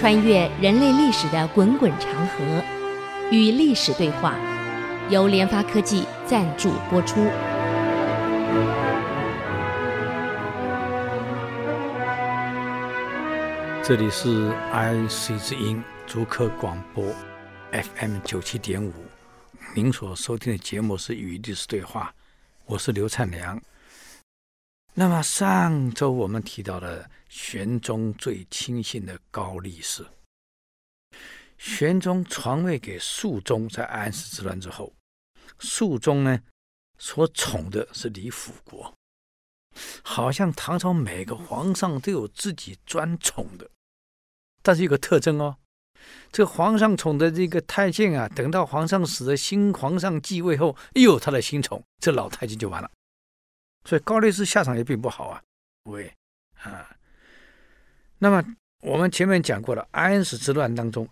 穿越人类历史的滚滚长河，与历史对话，由联发科技赞助播出。这里是 IC 之音竹科广播 FM 九七点五，您所收听的节目是《与历史对话》，我是刘灿良。那么上周我们提到了玄宗最亲信的高力士。玄宗传位给肃宗，在安史之乱之后，肃宗呢所宠的是李辅国，好像唐朝每个皇上都有自己专宠的，但是有个特征哦，这个皇上宠的这个太监啊，等到皇上死了，新皇上继位后，又有他的新宠，这老太监就完了。所以高力士下场也并不好啊，喂，啊，那么我们前面讲过了，安史之乱当中，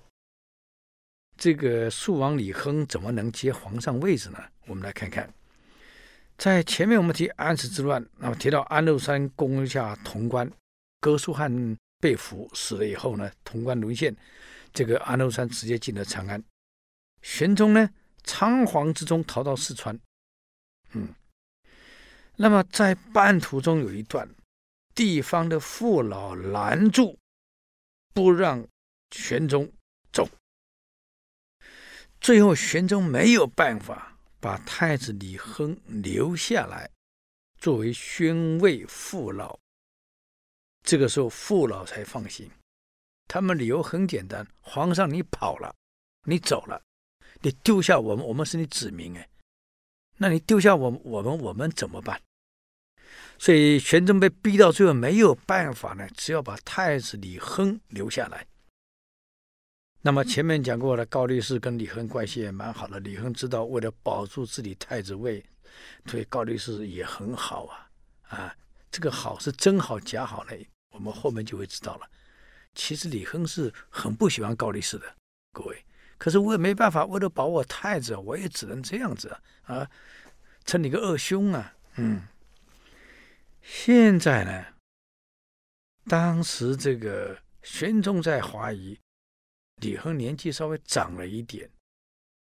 这个肃王李亨怎么能接皇上位置呢？我们来看看，在前面我们提安史之乱，那么提到安禄山攻下潼关，哥舒翰被俘死了以后呢，潼关沦陷，这个安禄山直接进了长安，玄宗呢仓皇之中逃到四川，嗯。那么在半途中有一段，地方的父老拦住，不让玄宗走。最后玄宗没有办法，把太子李亨留下来，作为宣慰父老。这个时候父老才放心。他们理由很简单：皇上你跑了，你走了，你丢下我们，我们是你子民哎，那你丢下我们，我们我们怎么办？所以玄宗被逼到最后没有办法呢，只要把太子李亨留下来。那么前面讲过了，高力士跟李亨关系也蛮好的。李亨知道为了保住自己太子位，对高力士也很好啊啊，这个好是真好假好呢？我们后面就会知道了。其实李亨是很不喜欢高力士的，各位。可是我也没办法，为了保我太子，我也只能这样子啊，称你个二兄啊，嗯。现在呢，当时这个玄宗在怀疑李亨年纪稍微长了一点，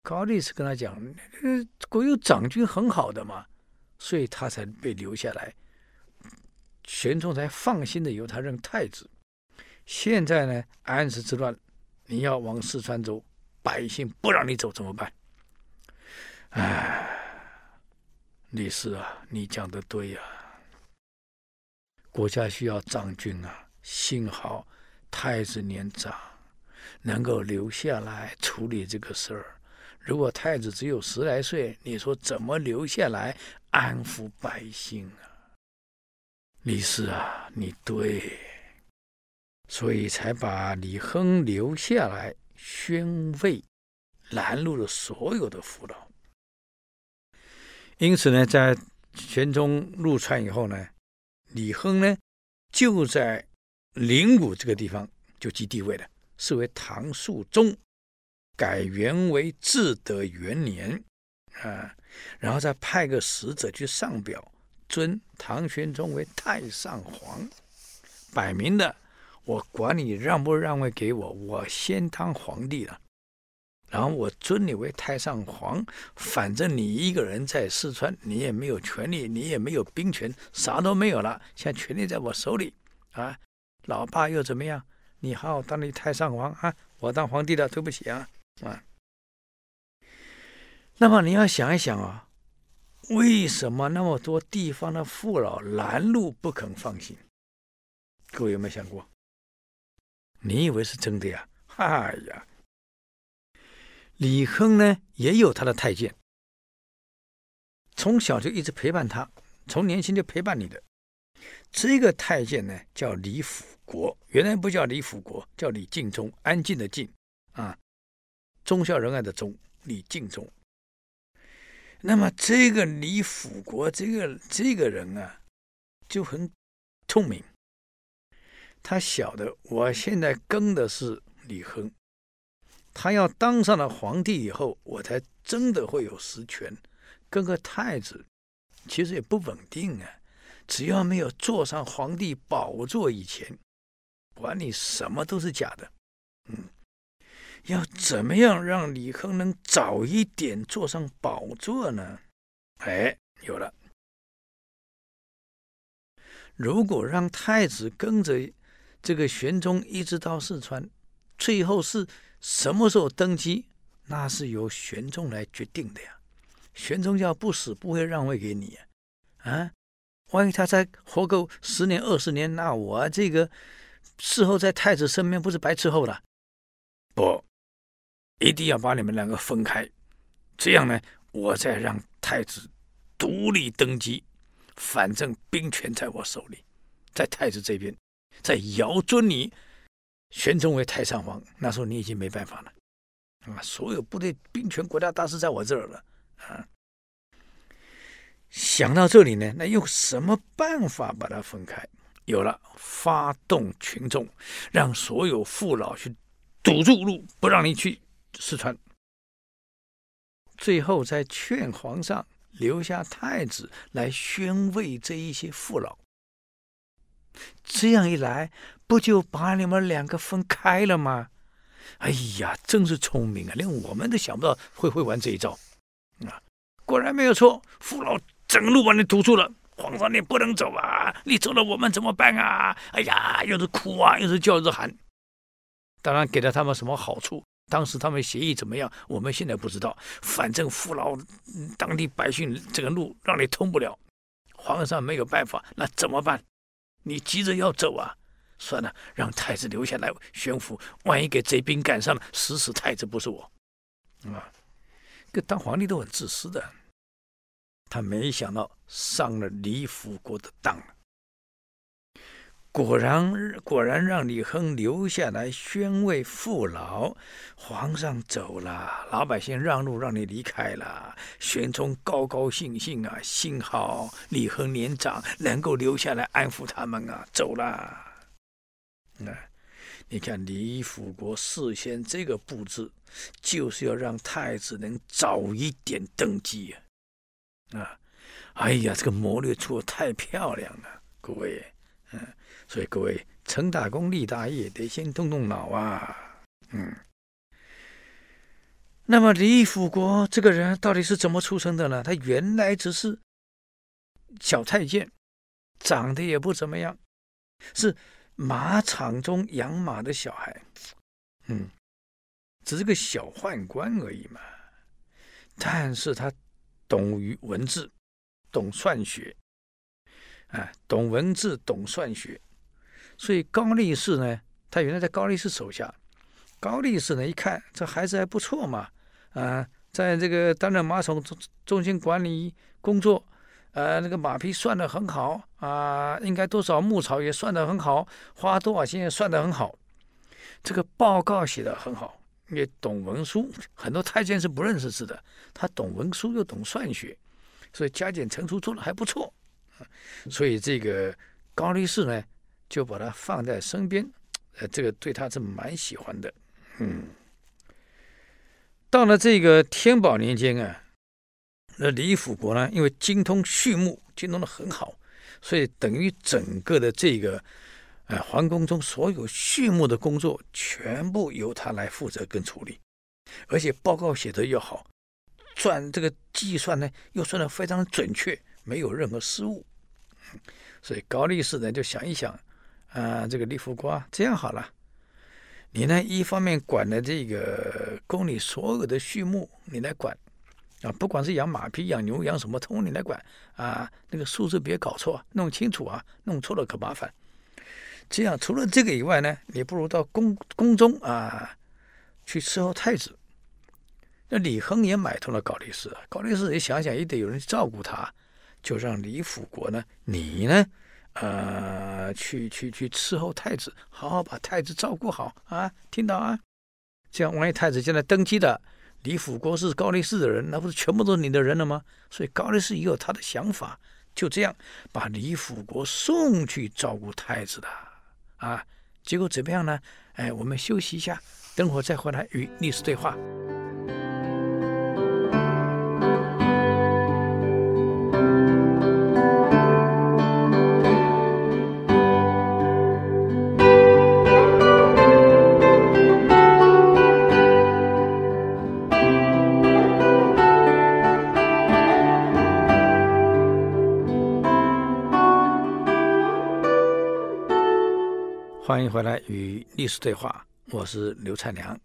高力士跟他讲：“呃，国有长君很好的嘛，所以他才被留下来。”玄宗才放心的由他任太子。现在呢，安史之乱，你要往四川走，百姓不让你走怎么办？哎，李斯啊，你讲的对呀、国家需要长军啊！幸好太子年长，能够留下来处理这个事儿。如果太子只有十来岁，你说怎么留下来安抚百姓啊？李斯啊，你对，所以才把李亨留下来宣慰，拦路了所有的父老。因此呢，在玄宗入川以后呢。李亨呢，就在灵谷这个地方就即帝位了，是为唐肃宗，改元为至德元年，啊，然后再派个使者去上表，尊唐玄宗为太上皇，摆明的，我管你让不让位给我，我先当皇帝了。然后我尊你为太上皇，反正你一个人在四川，你也没有权利，你也没有兵权，啥都没有了。现在权力在我手里啊，老爸又怎么样？你好好当你太上皇啊，我当皇帝的，对不起啊啊。那么你要想一想啊，为什么那么多地方的父老拦路不肯放行？各位有没有想过？你以为是真的呀？哎呀！李亨呢，也有他的太监，从小就一直陪伴他，从年轻就陪伴你的。这个太监呢，叫李辅国，原来不叫李辅国，叫李敬忠，安静的静啊，忠孝仁爱的忠，李敬忠。那么这个李辅国，这个这个人啊，就很聪明。他晓得，我现在跟的是李亨。他要当上了皇帝以后，我才真的会有实权。跟个太子，其实也不稳定啊。只要没有坐上皇帝宝座以前，管你什么都是假的。嗯，要怎么样让李亨能早一点坐上宝座呢？哎，有了。如果让太子跟着这个玄宗一直到四川，最后是什么时候登基，那是由玄宗来决定的呀。玄宗要不死，不会让位给你呀。啊，万一他再活够十年二十年，那我这个伺候在太子身边，不是白伺候了？不，一定要把你们两个分开，这样呢，我再让太子独立登基。反正兵权在我手里，在太子这边，在遥尊你玄宗为太上皇，那时候你已经没办法了啊！所有部队兵权、国家大事在我这儿了啊！想到这里呢，那用什么办法把它分开？有了，发动群众，让所有父老去堵住路，不让你去四川。最后再劝皇上。留下太子来宣慰这一些父老，这样一来，不就把你们两个分开了吗？哎呀，真是聪明啊！连我们都想不到会会玩这一招啊！果然没有错，父老整路把你堵住了。皇上，你不能走啊！你走了，我们怎么办啊？哎呀，又是哭啊，又是叫，又是喊。当然，给了他们什么好处？当时他们协议怎么样？我们现在不知道。反正父老、当地百姓这个路让你通不了，皇上没有办法，那怎么办？你急着要走啊？算了，让太子留下来宣抚。万一给贼兵赶上了，死死太子不是我啊！这当皇帝都很自私的。他没想到上了李辅国的当了。果然，果然让李亨留下来宣慰父老。皇上走了，老百姓让路，让你离开了。玄宗高高兴兴啊，幸好李亨年长，能够留下来安抚他们啊。走了，那你看李辅国事先这个布置，就是要让太子能早一点登基啊！啊，哎呀，这个谋略做得太漂亮了，各位，嗯。所以各位成大功立大业，得先动动脑啊！嗯，那么李辅国这个人到底是怎么出生的呢？他原来只是小太监，长得也不怎么样，是马场中养马的小孩，嗯，只是个小宦官而已嘛。但是他懂于文字，懂算学，啊，懂文字，懂算学。所以高力士呢，他原来在高力士手下。高力士呢，一看这孩子还不错嘛，啊，在这个担任马场中中心管理工作，呃，那个马匹算得很好啊，应该多少牧草也算得很好，花多少钱也算得很好。这个报告写得很好，也懂文书，很多太监是不认识字的，他懂文书又懂算学，所以加减乘除做得还不错。所以这个高力士呢。就把它放在身边，呃，这个对他是蛮喜欢的，嗯。到了这个天宝年间啊，那李辅国呢，因为精通畜牧，精通的很好，所以等于整个的这个，呃，皇宫中所有畜牧的工作，全部由他来负责跟处理，而且报告写得又好，算这个计算呢，又算得非常准确，没有任何失误，所以高力士呢就想一想。啊，这个李辅国这样好了，你呢一方面管了这个宫里所有的畜牧，你来管啊，不管是养马匹、养牛、养什么，通你来管啊。那个数字别搞错，弄清楚啊，弄错了可麻烦。这样除了这个以外呢，你不如到宫宫中啊去伺候太子。那李亨也买通了高力士，高力士也想想也得有人照顾他，就让李辅国呢，你呢？呃，去去去伺候太子，好好把太子照顾好啊！听到啊？这样万一太子现在登基的，李辅国是高力士的人，那不是全部都是你的人了吗？所以高力士也有他的想法，就这样把李辅国送去照顾太子的啊！结果怎么样呢？哎，我们休息一下，等会儿再回来与历史对话。欢迎回来与历史对话，我是刘灿良。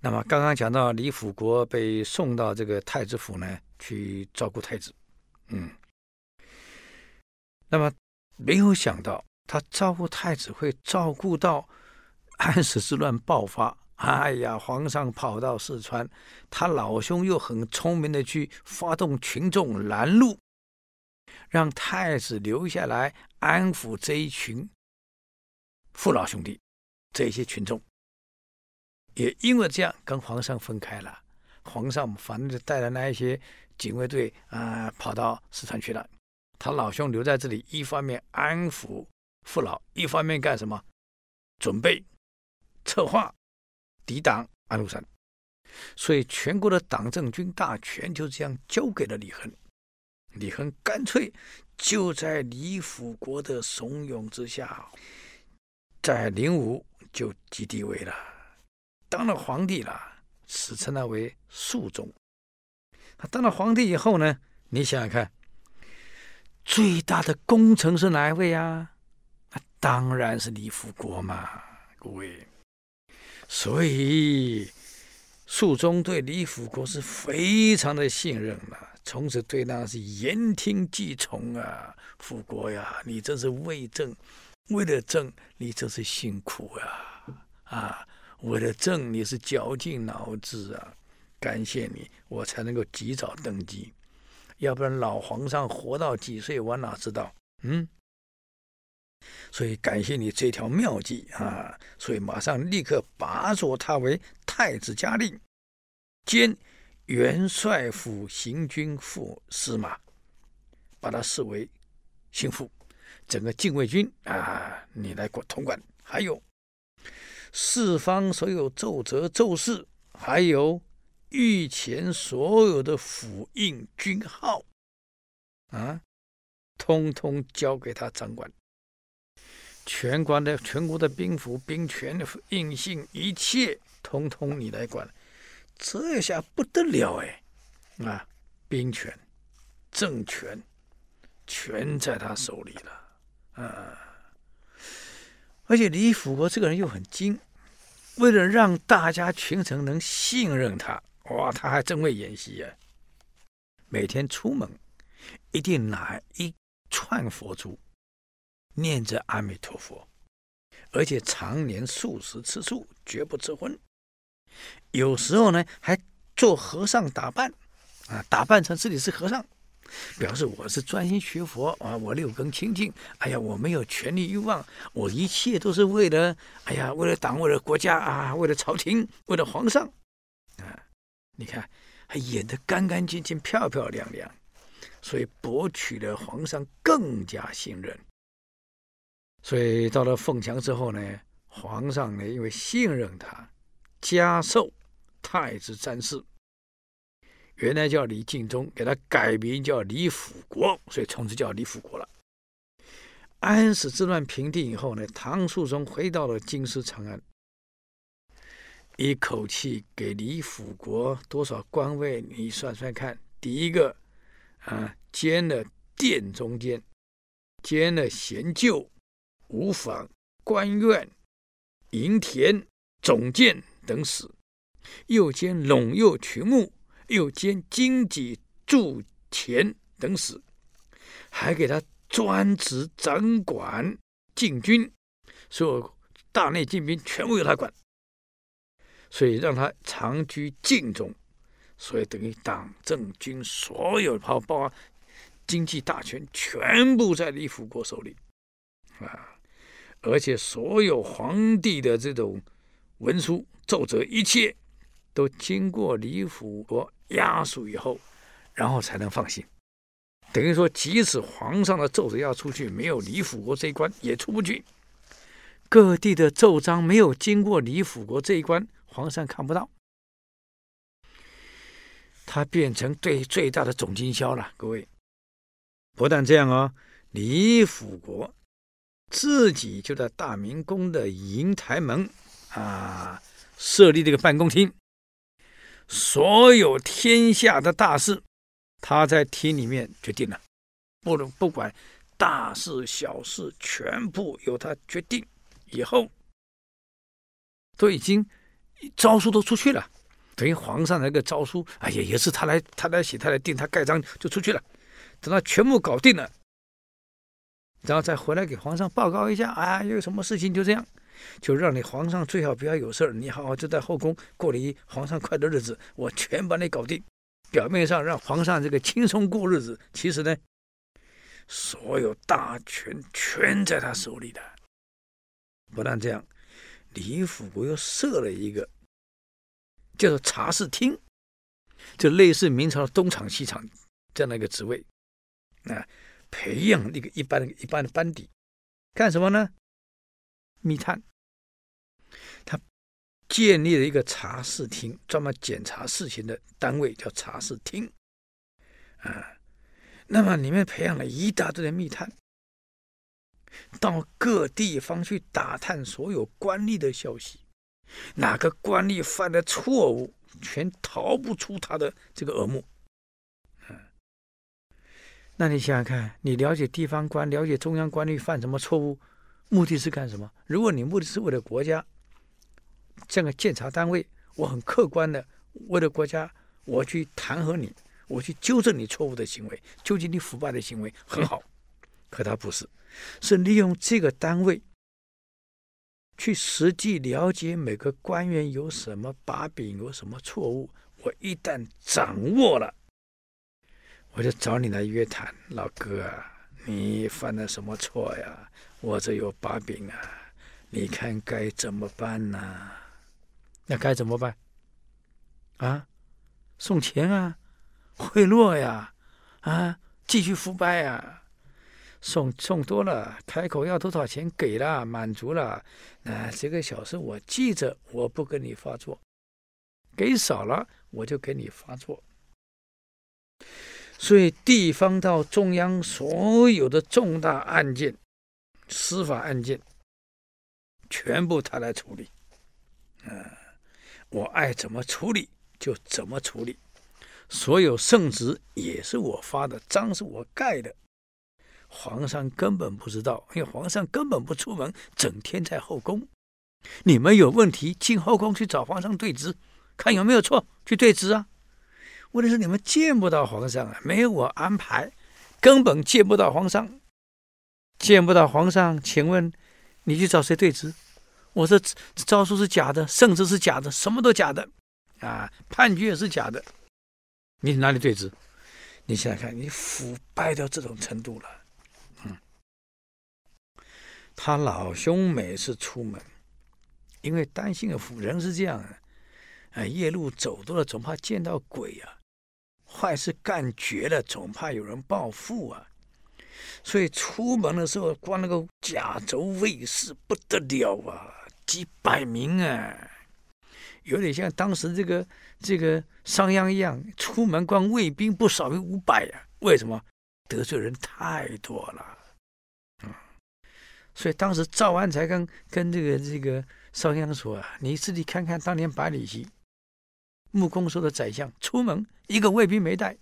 那么刚刚讲到李辅国被送到这个太子府呢，去照顾太子，嗯，那么没有想到他照顾太子会照顾到安史之乱爆发。哎呀，皇上跑到四川，他老兄又很聪明的去发动群众拦路，让太子留下来安抚这一群。父老兄弟，这些群众也因为这样跟皇上分开了。皇上反正就带着那一些警卫队啊、跑到四川去了。他老兄留在这里，一方面安抚父老，一方面干什么？准备策划抵挡安禄山。所以全国的党政军大权就这样交给了李亨。李亨干脆就在李辅国的怂恿之下。在灵武就即帝位了，当了皇帝了，史称他为肃宗。他当了皇帝以后呢，你想想看，最大的功臣是哪一位啊？那当然是李辅国嘛，各位。所以肃宗对李辅国是非常的信任了，从此对他是言听计从啊。辅国呀，你这是为政。为了朕，你真是辛苦啊！啊，为了朕，你是绞尽脑汁啊！感谢你，我才能够及早登基，要不然老皇上活到几岁，我哪知道？嗯，所以感谢你这条妙计啊！所以马上立刻拔擢他为太子嘉令，兼元帅府行军副司马，把他视为心腹。整个禁卫军啊，你来管统管，还有四方所有奏折奏事，还有御前所有的府印军号啊，通通交给他掌管。全国的全国的兵符、兵权、印信，一切通通你来管，这下不得了哎！啊，兵权、政权全在他手里了。啊！而且李辅国这个人又很精，为了让大家群臣能信任他，哇，他还真会演戏呀！每天出门一定拿一串佛珠，念着阿弥陀佛，而且常年素食吃素，绝不吃荤。有时候呢，还做和尚打扮，啊，打扮成自己是和尚。表示我是专心学佛啊，我六根清净。哎呀，我没有权力欲望，我一切都是为了，哎呀，为了党，为了国家啊，为了朝廷，为了皇上啊。你看，还演得干干净净、漂漂亮亮，所以博取了皇上更加信任。所以到了凤翔之后呢，皇上呢因为信任他，加授太子詹事。原来叫李敬忠，给他改名叫李辅国，所以从此叫李辅国了。安史之乱平定以后呢，唐肃宗回到了京师长安，一口气给李辅国多少官位？你算算看。第一个啊，兼了殿中监，兼了贤旧、五坊、官院、营田、总监等使，又兼陇右群牧。又兼经济驻田等使，还给他专职掌管禁军，所有大内禁兵全部由他管，所以让他长居禁中，所以等于党政军所有包括经济大权全部在李辅国手里啊，而且所有皇帝的这种文书奏折一切都经过李辅国。押属以后，然后才能放行。等于说，即使皇上的奏折要出去，没有李辅国这一关也出不去。各地的奏章没有经过李辅国这一关，皇上看不到。他变成最最大的总经销了。各位，不但这样哦，李辅国自己就在大明宫的楹台门啊设立这个办公厅。所有天下的大事，他在厅里面决定了，不能不管大事小事，全部由他决定，以后，都已经诏书都出去了，等于皇上那个诏书，哎呀，也是他来他来写，他来定，他盖章就出去了。等他全部搞定了，然后再回来给皇上报告一下，啊，有什么事情就这样，就让你皇上最好不要有事儿，你好好就在后宫过你皇上快乐日子，我全把你搞定。表面上让皇上这个轻松过日子，其实呢，所有大权全在他手里的。不但这样，李辅国又设了一个叫做察事厅，就类似明朝的东厂西厂这样的一个职位。啊，培养一个一般的一般的班底，干什么呢？密探。他建立了一个查事厅，专门检查事情的单位，叫查事厅。啊，那么里面培养了一大堆的密探，到各地方去打探所有官吏的消息，哪个官吏犯的错误，全逃不出他的这个耳目。那你想想看，你了解地方官，了解中央官吏犯什么错误，目的是干什么？如果你目的是为了国家，这个监察单位，我很客观的为了国家，我去弹劾你，我去纠正你错误的行为，纠正你腐败的行为，很好。可他不是，是利用这个单位去实际了解每个官员有什么把柄，有什么错误。我一旦掌握了。我就找你来约谈，老哥啊，你犯了什么错呀？我这有把柄啊，你看该怎么办呢？那该怎么办？啊，送钱啊，贿赂呀，啊，继续腐败啊，送送多了，开口要多少钱给了，满足了，啊这个小事我记着，我不跟你发作；给少了，我就给你发作。所以，地方到中央所有的重大案件、司法案件，全部他来处理。嗯，我爱怎么处理就怎么处理。所有圣旨也是我发的，章是我盖的。皇上根本不知道，因为皇上根本不出门，整天在后宫。你们有问题进后宫去找皇上对质，看有没有错，去对质啊。问题是你们见不到皇上啊，没有我安排，根本见不到皇上，见不到皇上。请问你去找谁对质？我说诏书是假的，圣旨是假的，什么都假的，啊，判决也是假的，你哪里对质？你想想看，你腐败到这种程度了，嗯。他老兄每次出门，因为担心人是这样，啊，夜路走多了，总怕见到鬼啊。坏事干绝了，总怕有人报复啊！所以出门的时候，光那个甲胄卫士不得了啊，几百名啊，有点像当时这个这个商鞅一样，出门光卫兵不少于五百啊。为什么？得罪人太多了。嗯，所以当时赵安才跟跟这个这个商鞅说啊：“你自己看看当年百里奚。”穆公说的宰相出门一个卫兵没带，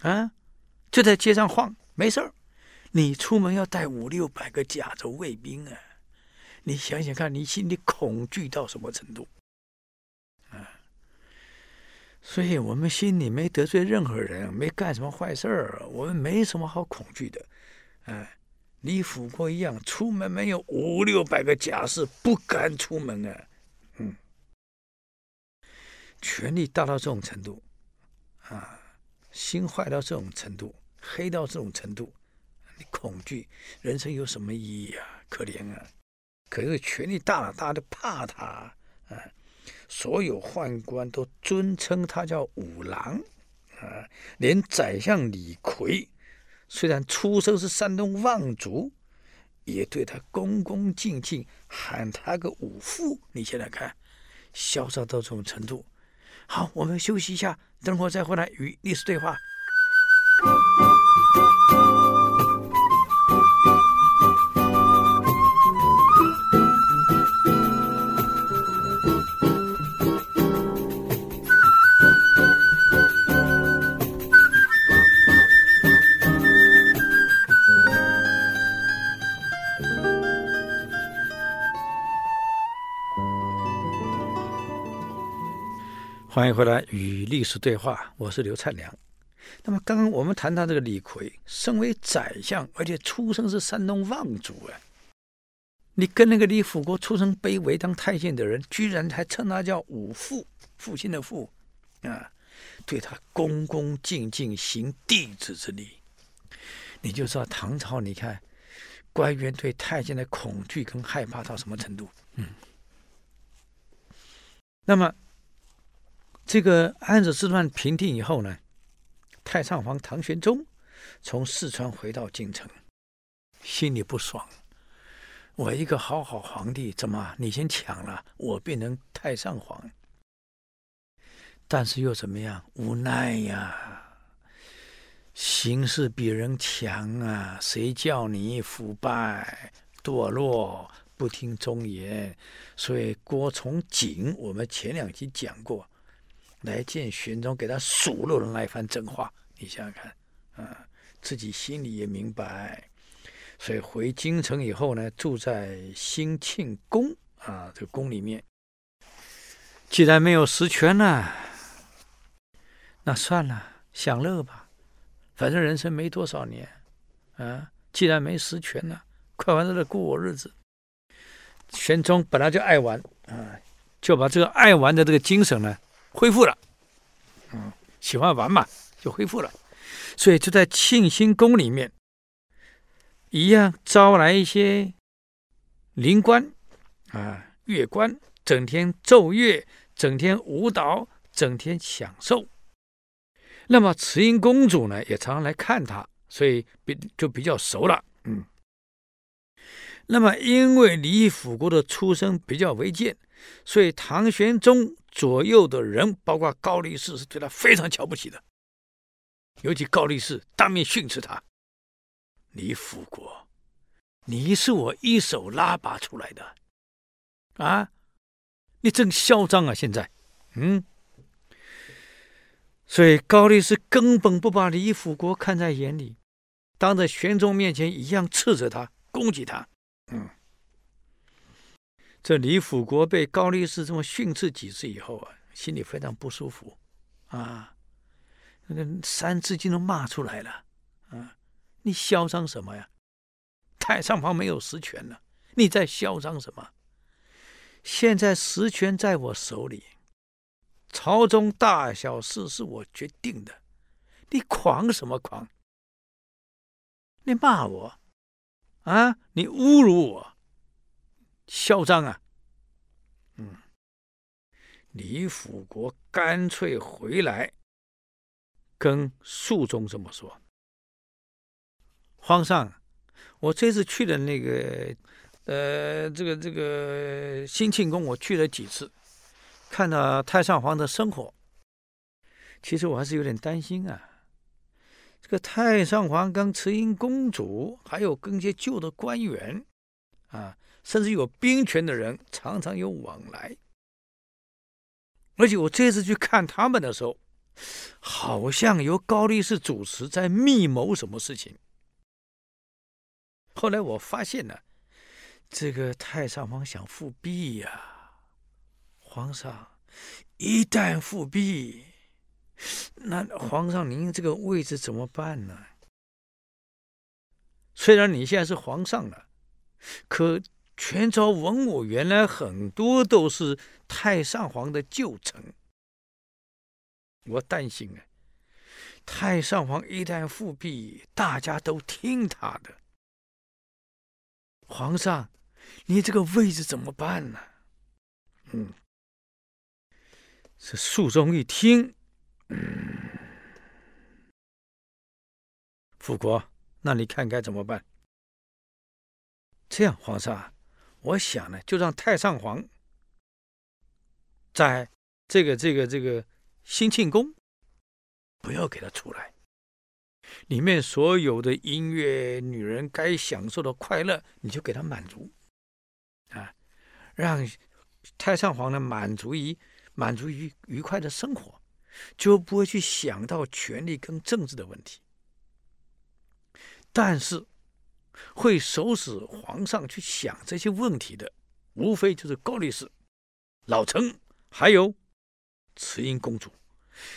啊，就在街上晃，没事儿。你出门要带五六百个甲轴卫兵啊！你想想看，你心里恐惧到什么程度？啊！所以我们心里没得罪任何人，没干什么坏事儿，我们没什么好恐惧的。啊，李辅国一样，出门没有五六百个甲士，不敢出门啊。嗯。权力大到这种程度，啊，心坏到这种程度，黑到这种程度，你恐惧，人生有什么意义啊？可怜啊！可是权力大了，大家都怕他啊。所有宦官都尊称他叫五郎啊，连宰相李逵，虽然出生是山东望族，也对他恭恭敬敬，喊他个五父。你现在看，嚣张到这种程度。好，我们休息一下，等会儿再回来与历史对话。欢迎回来与历史对话，我是刘灿良。那么刚刚我们谈到这个李逵，身为宰相，而且出生是山东望族啊，你跟那个李辅国出生卑微当太监的人，居然还称他叫武父，父亲的父啊，对他恭恭敬敬，行弟子之礼，你就知道唐朝你看官员对太监的恐惧跟害怕到什么程度，嗯。那么，这个安史之乱平定以后呢，太上皇唐玄宗从四川回到京城，心里不爽。我一个好好皇帝，怎么你先抢了，我变成太上皇？但是又怎么样？无奈呀，形势比人强啊，谁叫你腐败堕落？不听忠言，所以郭从景，我们前两集讲过，来见玄宗，给他数落的那一番真话，你想想看，啊，自己心里也明白，所以回京城以后呢，住在兴庆宫啊，这个宫里面。既然没有实权了，那算了，享乐吧，反正人生没多少年，啊，既然没实权了，快快乐乐过我日子。玄宗本来就爱玩啊，就把这个爱玩的这个精神呢恢复了。嗯，喜欢玩嘛，就恢复了。所以就在庆兴宫里面，一样招来一些灵官啊、乐官，整天奏乐，整天舞蹈，整天享受。那么慈英公主呢，也常常来看他，所以比就比较熟了。嗯。那么，因为李辅国的出身比较微贱，所以唐玄宗左右的人，包括高力士，是对他非常瞧不起的。尤其高力士当面训斥他：“李辅国，你是我一手拉拔出来的，啊，你真嚣张啊！现在，嗯。”所以高力士根本不把李辅国看在眼里，当着玄宗面前一样斥责他，攻击他。嗯，这李辅国被高力士这么训斥几次以后啊，心里非常不舒服啊，那个《三字经》都骂出来了啊！你嚣张什么呀？太上皇没有实权了，你在嚣张什么？现在实权在我手里，朝中大小事是我决定的，你狂什么狂？你骂我？啊！你侮辱我，嚣张啊！嗯，李辅国干脆回来跟肃宗这么说：“皇上，我这次去的那个，呃，这个这个兴庆宫，我去了几次，看到太上皇的生活，其实我还是有点担心啊。”这个太上皇跟慈英公主，还有跟一些旧的官员，啊，甚至有兵权的人，常常有往来。而且我这次去看他们的时候，好像由高力士主持在密谋什么事情。后来我发现呢，这个太上皇想复辟呀，皇上，一旦复辟。那皇上，您这个位置怎么办呢？虽然你现在是皇上了，可全朝文武原来很多都是太上皇的旧臣，我担心啊，太上皇一旦复辟，大家都听他的。皇上，你这个位置怎么办呢？嗯，这肃宗一听。嗯，辅国，那你看该怎么办？这样，皇上，我想呢，就让太上皇在这个这个这个兴庆宫，不要给他出来，里面所有的音乐、女人该享受的快乐，你就给他满足啊，让太上皇呢满足于满足于愉快的生活。就不会去想到权力跟政治的问题，但是会唆使皇上去想这些问题的，无非就是高力士、老臣，还有慈英公主，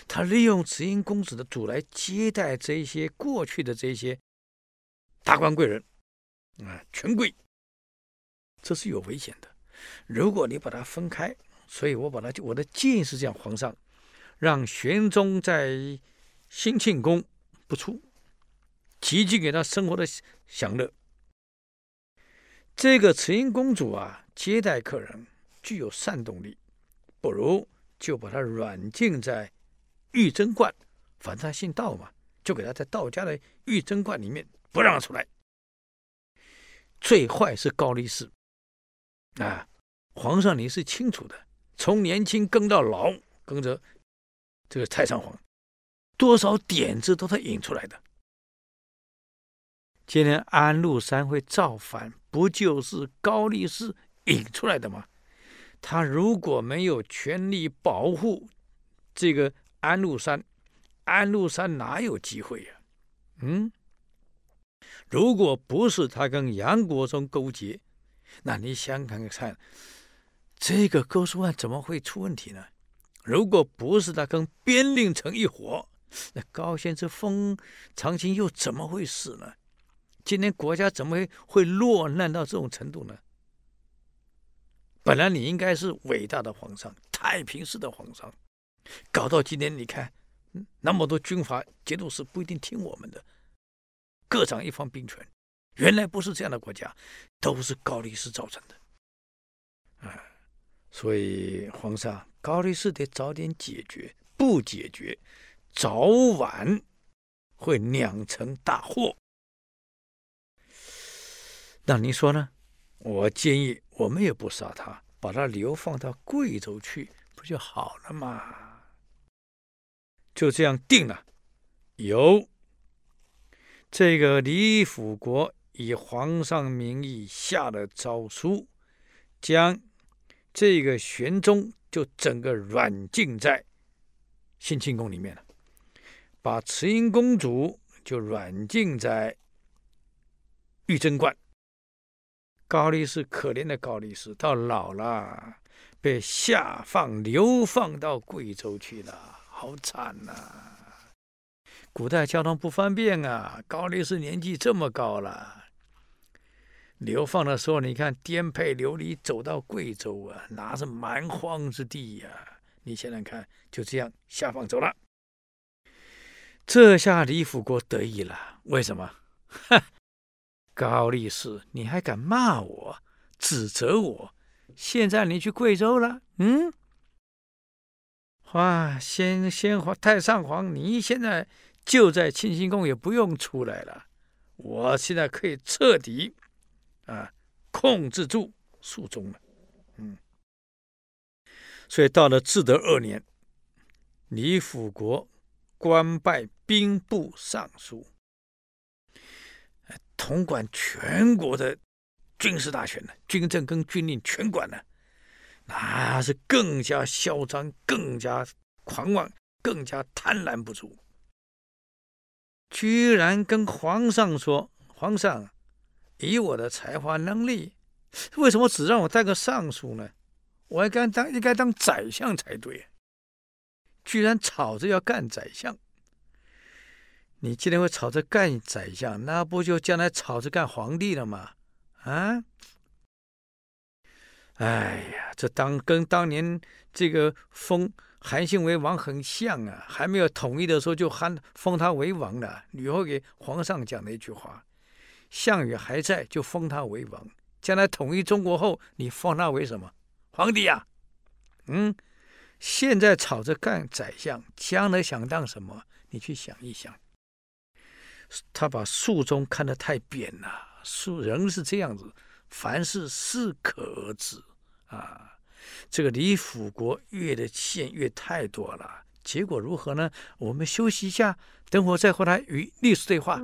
他利用慈英公主的主来接待这些过去的这些达官贵人啊，权贵，这是有危险的。如果你把它分开，所以我把它我的建议是这样：皇上让玄宗在兴庆宫不出，极尽给他生活的享乐。这个慈英公主啊，接待客人具有煽动力，不如就把她软禁在玉贞观，反正她姓道嘛，就给她在道家的玉贞观里面不让出来。最坏是高力士啊，皇上你是清楚的，从年轻跟到老，跟着这个太上皇，多少点子都他引出来的。今天安禄山会造反，不就是高力士引出来的吗？他如果没有全力保护这个安禄山，安禄山哪有机会呀？嗯，如果不是他跟杨国忠勾结，那你想看看，这个勾数案怎么会出问题呢？如果不是他跟边令城一伙，那高仙芝封长清又怎么会死呢？今天国家怎么会会落难到这种程度呢？本来你应该是伟大的皇上，太平式的皇上，搞到今天你看，那么多军阀节度使不一定听我们的，各掌一方兵权，原来不是这样的国家，都是高力士造成的。啊，所以皇上高力士得早点解决，不解决，早晚会酿成大祸。那您说呢？我建议我们也不杀他，把他流放到贵州去，不就好了吗？就这样定了。由这个李辅国以皇上名义下了诏书，将这个玄宗就整个软禁在兴庆宫里面了，把慈英公主就软禁在玉贞观。高力士，可怜的高力士，到老了被下放流放到贵州去了，好惨呐、古代交通不方便啊，高力士年纪这么高了，流放的时候，你看颠沛流离走到贵州啊，那是蛮荒之地呀、你想想看，就这样下放走了，这下李辅国得意了，为什么？哈。高力士，你还敢骂我、指责我？现在你去贵州了，嗯？哇，先先皇太上皇，你现在就在庆兴宫，也不用出来了。我现在可以彻底啊控制住肃宗了，嗯。所以到了至德二年，李辅国官拜兵部尚书。统管全国的军事大权呢军政跟军令全管呢，那是更加嚣张，更加狂妄，更加贪婪不足。居然跟皇上说：“皇上，以我的才华能力，为什么只让我当个尚书呢？我还该当应该当宰相才对。居然吵着要干宰相。”你今天会吵着干宰相，那不就将来吵着干皇帝了吗？啊！哎呀，这当跟当年这个封韩信为王很像啊！还没有统一的时候就喊封他为王了。吕后给皇上讲了一句话：“项羽还在，就封他为王。将来统一中国后，你封他为什么？皇帝呀？嗯，现在吵着干宰相，将来想当什么？你去想一想。”他把术中看得太扁了，术人是这样子，凡事适可而止啊。这个李辅国越的线越太多了，结果如何呢？我们休息一下，等会再和他与历史对话。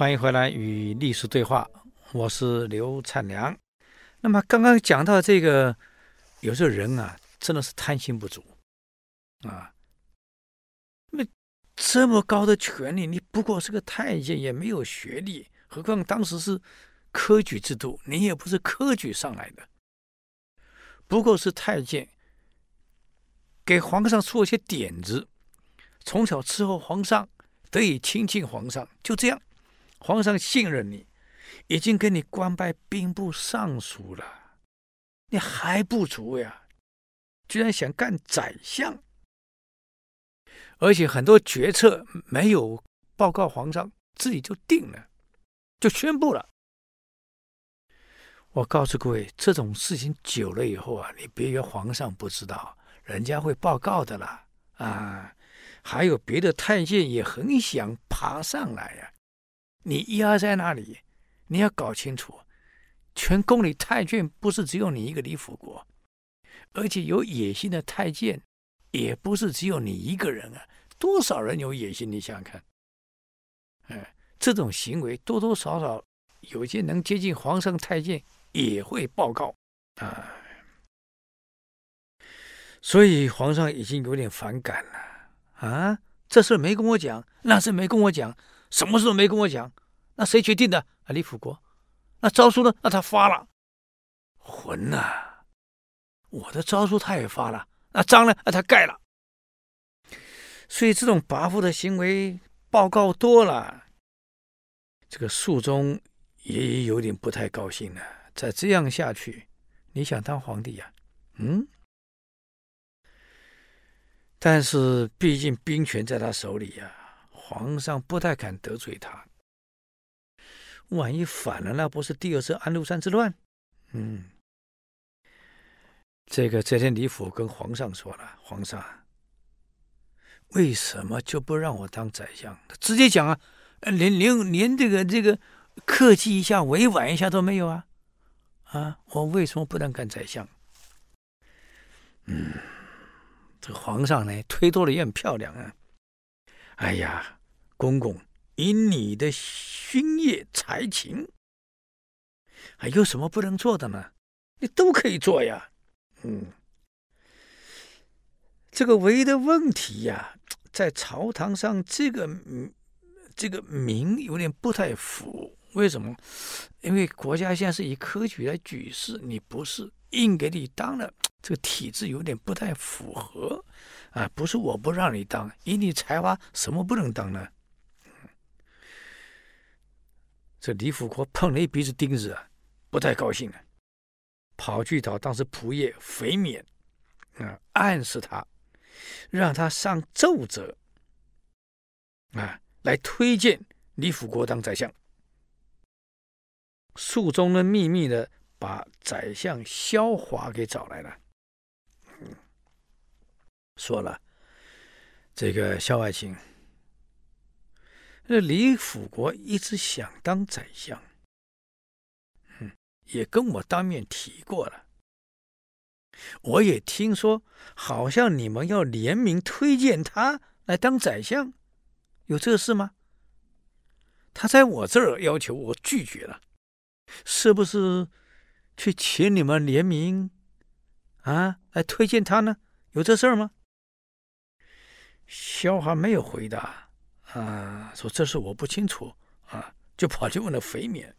欢迎回来与历史对话，我是刘灿良。那么刚刚讲到这个，有时候人啊，真的是贪心不足啊。那这么高的权力，你不过是个太监，也没有学历，何况当时是科举制度，你也不是科举上来的，不过是太监，给皇上出了些点子，从小伺候皇上，得以亲近皇上，就这样。皇上信任你，已经给你官拜兵部尚书了，你还不足呀？居然想干宰相，而且很多决策没有报告皇上，自己就定了，就宣布了。我告诉各位，这种事情久了以后啊，你别以为皇上不知道，人家会报告的啦。啊，还有别的太监也很想爬上来呀。你压在那里，你要搞清楚，全宫里太监不是只有你一个李辅国，而且有野心的太监也不是只有你一个人啊！多少人有野心？你想想看，哎，这种行为多多少少有些能接近皇上太监也会报告啊，所以皇上已经有点反感了啊！这事没跟我讲，那事没跟我讲。什么事都没跟我讲，那谁决定的？啊，李辅国。那诏书呢？那他发了。混呐！我的诏书他也发了。那章呢？那，他盖了。所以这种跋扈的行为报告多了，这个肃宗也有点不太高兴了。再这样下去，你想当皇帝呀？嗯。但是毕竟兵权在他手里呀。皇上不太敢得罪他，万一反了，那不是第二次安禄山之乱？嗯，这个这天李府跟皇上说了：“皇上，为什么就不让我当宰相？”他直接讲啊，连连连这个这个客气一下、委婉一下都没有啊！啊，我为什么不能干宰相？嗯，这个皇上呢，推脱的也很漂亮啊！哎呀！公公，以你的勋业才情，还有什么不能做的呢？你都可以做呀。嗯，这个唯一的问题呀，在朝堂上，这个，这个名有点不太符。为什么？因为国家现在是以科举来举事，你不是硬给你当了，这个体制有点不太符合啊。不是我不让你当，以你才华，什么不能当呢？这李辅国碰了一鼻子钉子啊，不太高兴了，跑去找当时仆射肥冕，啊，暗示他，让他上奏折，啊，来推荐李辅国当宰相。肃宗呢，秘密的把宰相萧华给找来了，嗯，说了，这个萧爱卿。这李辅国一直想当宰相，嗯，也跟我当面提过了。我也听说，好像你们要联名推荐他来当宰相，有这事吗？他在我这儿要求我拒绝了，是不是去请你们联名啊来推荐他呢？有这事儿吗？萧寒没有回答。啊，说这事我不清楚啊，就跑去问了肥冕。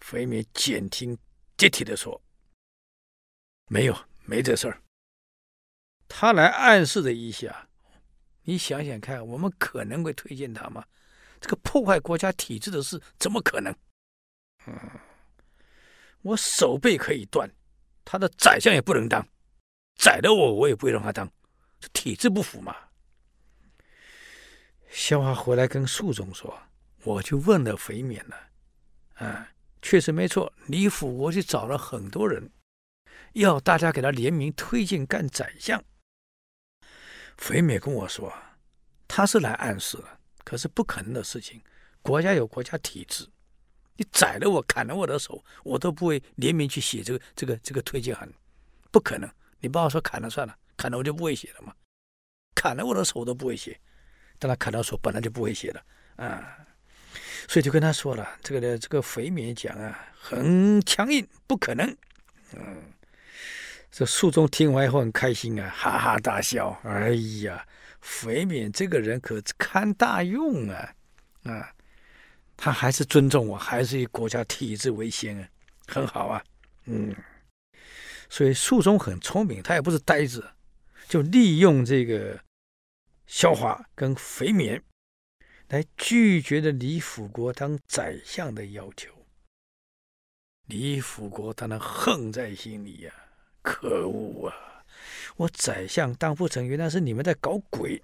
肥冕斩钉截铁地说：“没有，没这事儿。”他来暗示了一下，你想想看，我们可能会推荐他吗？这个破坏国家体制的事，怎么可能？嗯，我手背可以断，他的宰相也不能当，宰了我，我也不会让他当，这体制不符嘛。萧华回来跟肃总说：“我就问了肥冕了，啊，确实没错。李辅国去找了很多人，要大家给他联名推荐干宰相。肥冕跟我说，他是来暗示了，可是不可能的事情。国家有国家体制，你宰了我，砍了我的手，我都不会联名去写这个这个这个推荐函，不可能。你帮我说砍了算了，砍了我就不会写了嘛，砍了我的手都不会写。”但他砍到手本来就不会写的啊，所以就跟他说了，这个呢这个肥冕讲啊，很强硬，不可能。嗯，这肃宗听完以后很开心啊，哈哈大笑。哎呀，肥冕这个人可堪大用啊！啊，他还是尊重我，还是以国家体制为先啊，很好啊。嗯，所以肃宗很聪明，他也不是呆子，就利用这个萧华跟肥冕。来拒绝了李辅国当宰相的要求，李辅国当然恨在心里呀！可恶啊！我宰相当不成，原来是你们在搞鬼。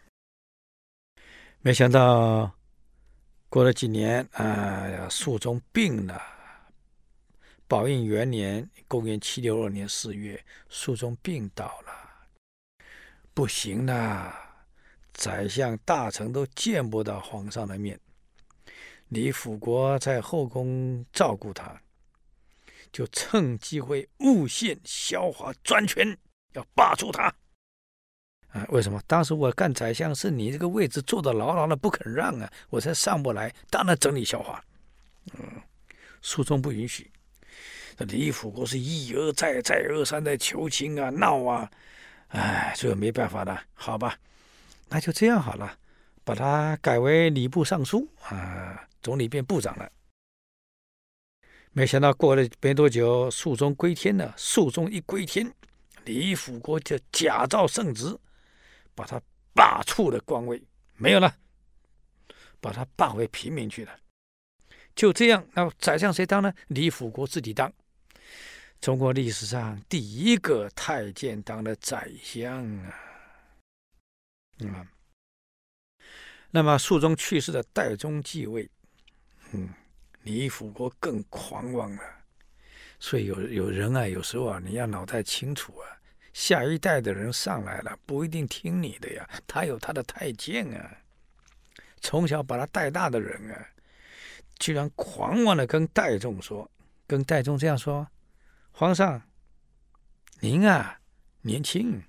没想到过了几年，啊，肃宗病了。宝应元年（公元七六二年四月），肃宗病倒了，不行了。宰相、大臣都见不到皇上的面，李辅国在后宫照顾他，就趁机会诬陷萧华专权，要罢黜他。啊，为什么？当时我干宰相，是你这个位置坐得牢牢的，不肯让啊，我才上不来，当然整理萧华。嗯，书中不允许，这李辅国是一而再、再而三的求情啊、闹啊，哎，最后没办法了，好吧。那就这样好了，把他改为礼部尚书啊，总理变部长了。没想到过了没多久，肃宗归天了。肃宗一归天，李辅国就假造圣旨，把他罢黜了官位，没有了，把他罢回平民去了。就这样，那宰相谁当呢？李辅国自己当。中国历史上第一个太监当了宰相啊。嗯，那么肃宗去世的代宗继位，嗯，李辅国更狂妄了。所以有有人啊，有时候啊，你要脑袋清楚啊，下一代的人上来了不一定听你的呀，他有他的太监啊，从小把他带大的人啊，居然狂妄的跟代宗说，跟代宗这样说，皇上，您啊年轻。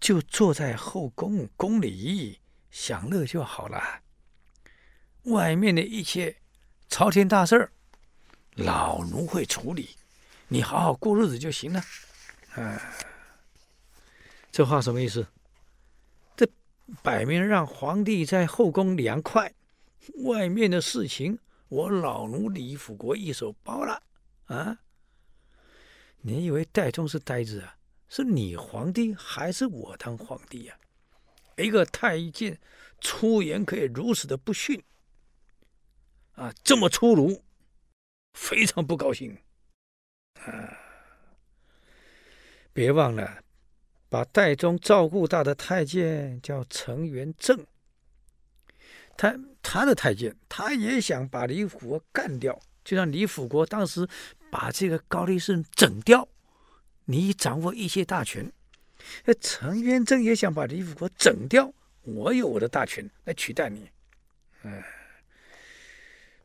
就坐在后宫宫里享乐就好了。外面的一切朝廷大事儿，老奴会处理，你好好过日子就行了。啊，这话什么意思？这摆明让皇帝在后宫凉快，外面的事情我老奴李辅国一手包了。啊？你以为戴宗是呆子啊？是你皇帝还是我当皇帝呀？一个太监出言可以如此的不逊，啊，这么粗鲁，非常不高兴。啊，别忘了，把代宗照顾大的太监叫陈元正，他他的太监，他也想把李辅国干掉，就像李辅国当时把这个高力士整掉。你掌握一切大权，那陈元正也想把李辅国整掉，我有我的大权来取代你，嗯，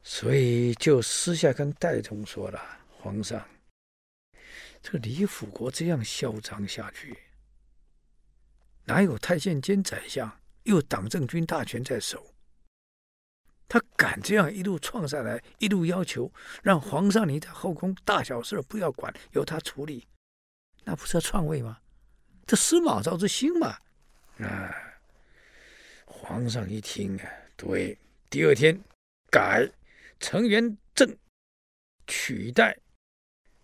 所以就私下跟戴宗说了：“皇上，这个李辅国这样嚣张下去，哪有太监兼宰相，又党政军大权在手？他敢这样一路闯下来，一路要求让皇上你在后宫大小事不要管，由他处理。”那不是要篡位吗？这司马昭之心嘛！啊，皇上一听啊，对，第二天改陈元正取代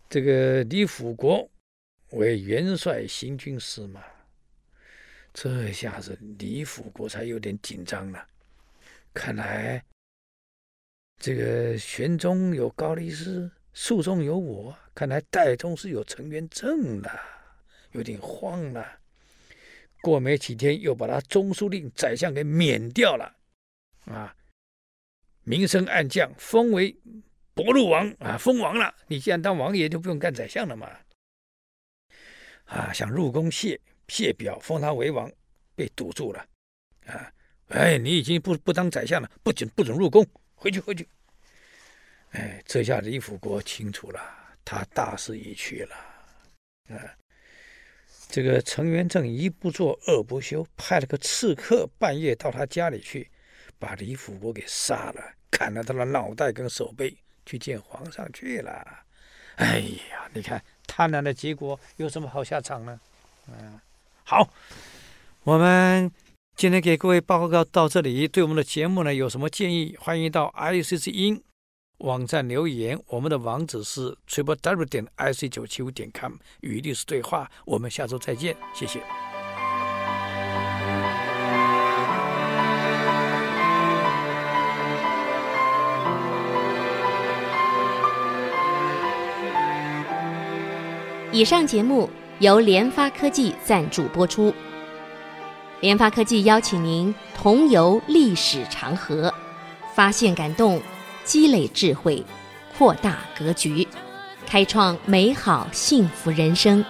这个李辅国为元帅行军司马。这下子李辅国才有点紧张了。看来这个玄宗有高力士。肃宗有我，看来戴宗是有陈元正了，有点慌了。过没几天，又把他中书令、宰相给免掉了，啊，明升暗降，封为博陆王啊，封王了。你既然当王爷，就不用干宰相了嘛。啊，想入宫谢谢表，封他为王，被堵住了。啊，哎，你已经不不当宰相了，不准不准入宫，回去回去。哎，这下李辅国清楚了，他大势已去了。啊，这个陈元正一不做二不休，派了个刺客半夜到他家里去，把李辅国给杀了。砍了他的脑袋跟手背，去见皇上去了。哎呀，你看贪婪的结果有什么好下场呢？嗯，好，我们今天给各位报告到这里。对我们的节目呢有什么建议，欢迎到 i c c 音网站留言。我们的网址是 triple w 点 ic 九七五点 com，与律师对话。我们下周再见，谢谢。以上节目由联发科技赞助播出。联发科技邀请您同游历史长河，发现感动，积累智慧，扩大格局，开创美好幸福人生。